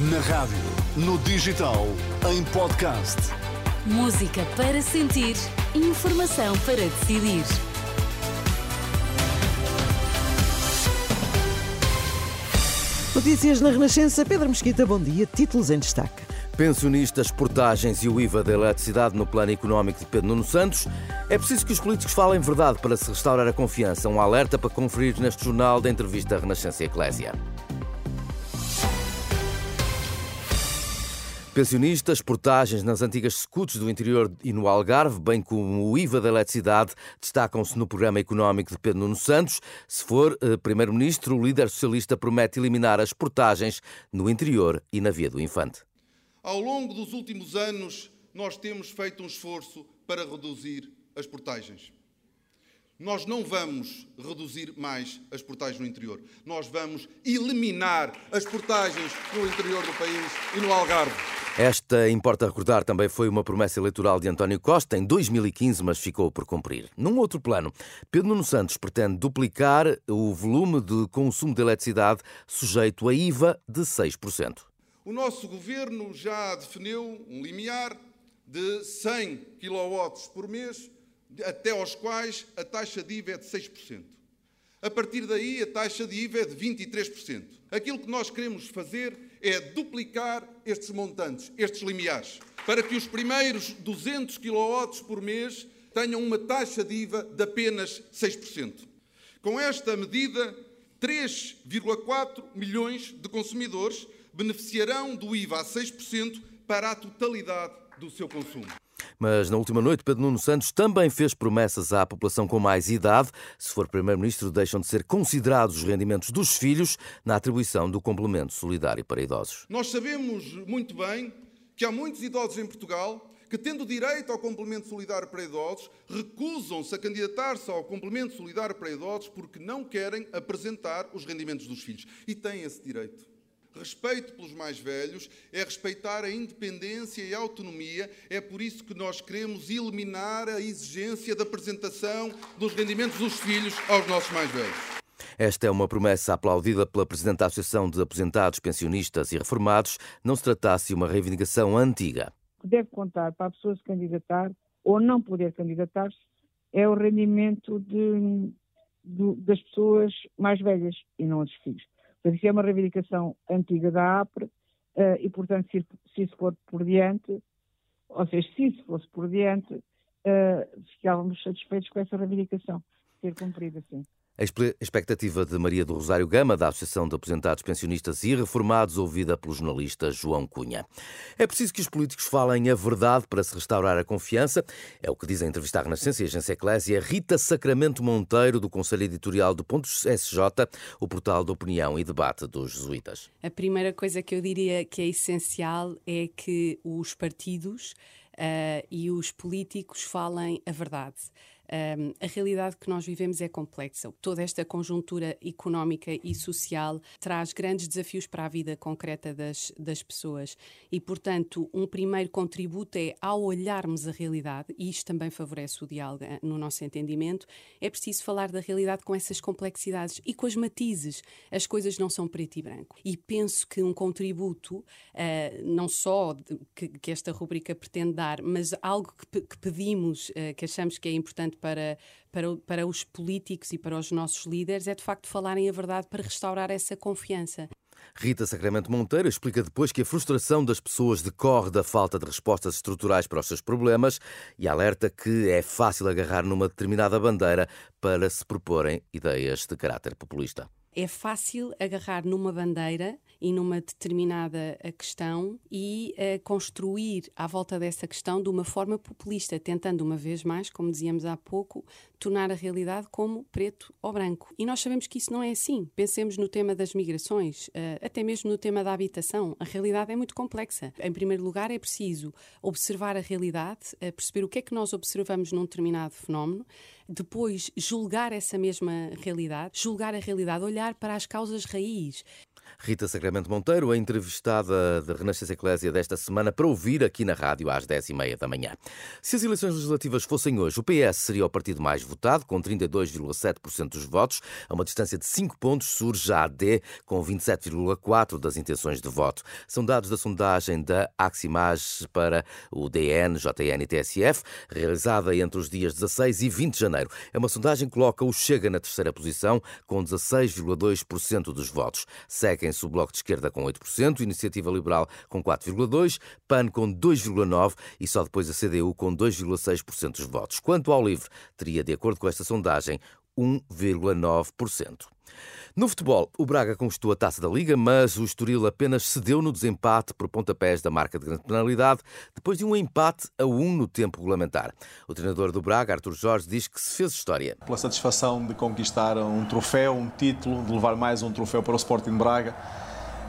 Na rádio, no digital, em podcast. Música para sentir, informação para decidir. Notícias na Renascença. Pedro Mesquita, bom dia. Títulos em destaque. Pensionistas, portagens e o IVA da eletricidade no plano económico de Pedro Nuno Santos. É preciso que os políticos falem verdade para se restaurar a confiança. Um alerta para conferir neste jornal da entrevista Renascença Eclésia. Pensionistas, portagens nas antigas scuts do interior e no Algarve, bem como o IVA da eletricidade, destacam-se no programa económico de Pedro Nuno Santos. Se for eh, Primeiro-Ministro, o líder socialista promete eliminar as portagens no interior e na Via do Infante. Ao longo dos últimos anos, nós temos feito um esforço para reduzir as portagens. Nós não vamos reduzir mais as portagens no interior. Nós vamos eliminar as portagens no interior do país e no Algarve. Esta, importa recordar, também foi uma promessa eleitoral de António Costa em 2015, mas ficou por cumprir. Num outro plano, Pedro Nuno Santos pretende duplicar o volume de consumo de eletricidade sujeito a IVA de 6%. O nosso governo já definiu um limiar de 100 kW por mês até aos quais a taxa de IVA é de 6%. A partir daí, a taxa de IVA é de 23%. Aquilo que nós queremos fazer é duplicar estes montantes, estes limiares, para que os primeiros 200 kW por mês tenham uma taxa de IVA de apenas 6%. Com esta medida, 3,4 milhões de consumidores beneficiarão do IVA a 6% para a totalidade do seu consumo. Mas na última noite, Pedro Nuno Santos também fez promessas à população com mais idade. Se for Primeiro-Ministro, deixam de ser considerados os rendimentos dos filhos na atribuição do complemento solidário para idosos. Nós sabemos muito bem que há muitos idosos em Portugal que, tendo direito ao complemento solidário para idosos, recusam-se a candidatar-se ao complemento solidário para idosos porque não querem apresentar os rendimentos dos filhos. E têm esse direito. Respeito pelos mais velhos é respeitar a independência e a autonomia. É por isso que nós queremos eliminar a exigência da apresentação dos rendimentos dos filhos aos nossos mais velhos. Esta é uma promessa aplaudida pela Presidente da Associação de Aposentados, Pensionistas e Reformados, não se tratasse de uma reivindicação antiga. O que deve contar para a pessoa se candidatar ou não poder candidatar-se é o rendimento de, de, das pessoas mais velhas e não dos filhos. Portanto, isso é uma reivindicação antiga da APRE uh, e, portanto, se, se, isso for por diante, ou seja, se isso fosse por diante, uh, ficávamos satisfeitos com essa reivindicação ser cumprida, sim. A expectativa de Maria do Rosário Gama, da Associação de Aposentados Pensionistas e Reformados, ouvida pelo jornalista João Cunha. É preciso que os políticos falem a verdade para se restaurar a confiança. É o que diz a entrevista à Renascença e a Agência Eclésia Rita Sacramento Monteiro, do Conselho Editorial do Pontos SJ, o portal de opinião e debate dos jesuítas. A primeira coisa que eu diria que é essencial é que os partidos uh, e os políticos falem a verdade. Um, a realidade que nós vivemos é complexa. Toda esta conjuntura económica e social traz grandes desafios para a vida concreta das, das pessoas e, portanto, um primeiro contributo é, ao olharmos a realidade, e isto também favorece o diálogo eh, no nosso entendimento, é preciso falar da realidade com essas complexidades e com as matizes. As coisas não são preto e branco. E penso que um contributo, uh, não só que, que, esta rubrica pretende dar, mas algo que, que pedimos, uh, que achamos que é importante para, para, para os políticos e para os nossos líderes é de facto falarem a verdade para restaurar essa confiança. Rita Sacramento Monteiro explica depois que a frustração das pessoas decorre da falta de respostas estruturais para os seus problemas e alerta que é fácil agarrar numa determinada bandeira para se proporem ideias de caráter populista. É fácil agarrar numa bandeira e numa determinada eh, questão e uh, construir à volta dessa questão de uma forma populista, tentando uma vez mais, como dizíamos há pouco, tornar a realidade como preto ou branco. E nós sabemos que isso não é assim. Pensemos no tema das migrações, uh, até mesmo no tema da habitação. A realidade é muito complexa. Em primeiro lugar, é preciso observar a realidade, uh, perceber o que é que nós observamos num determinado fenómeno, depois julgar essa mesma realidade, julgar a realidade, olhar para as causas raiz. Rita Sacramento Monteiro, a entrevistada da Renascença Eclésia desta semana, para ouvir aqui na rádio às 10h30 da manhã. Se as eleições legislativas fossem hoje, o PS seria o partido mais votado, com 32,7% dos votos. A uma distância de 5 pontos surge a AD, com 27,4% das intenções de voto. São dados da sondagem da Aximage para o DN, JN e TSF, realizada entre os dias 16 e 20 de janeiro. É uma sondagem que coloca o Chega na terceira posição, com 16,2% dos votos. Seguem Seguem-se o Bloco de Esquerda com 8%, Iniciativa Liberal com 4,2%, PAN com 2,9% e só depois a CDU com 2,6% dos votos. Quanto ao LIVRE, teria, de acordo com esta sondagem, 1,9%. No futebol, o Braga conquistou a taça da Liga, mas o Estoril apenas cedeu no desempate por pontapés da marca de grande penalidade, depois de um empate a um no tempo regulamentar. O treinador do Braga, Artur Jorge, diz que se fez história. Pela satisfação de conquistar um troféu, um título, de levar mais um troféu para o Sporting Braga,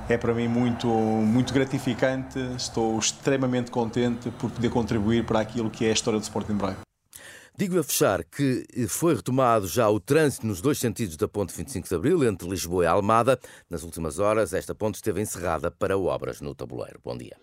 é para mim muito, muito gratificante. Estou extremamente contente por poder contribuir para aquilo que é a história do Sporting Braga. Digo a fechar que foi retomado já o trânsito nos dois sentidos da ponte 25 de Abril, entre Lisboa e Almada. Nas últimas horas, esta ponte esteve encerrada para obras no tabuleiro. Bom dia.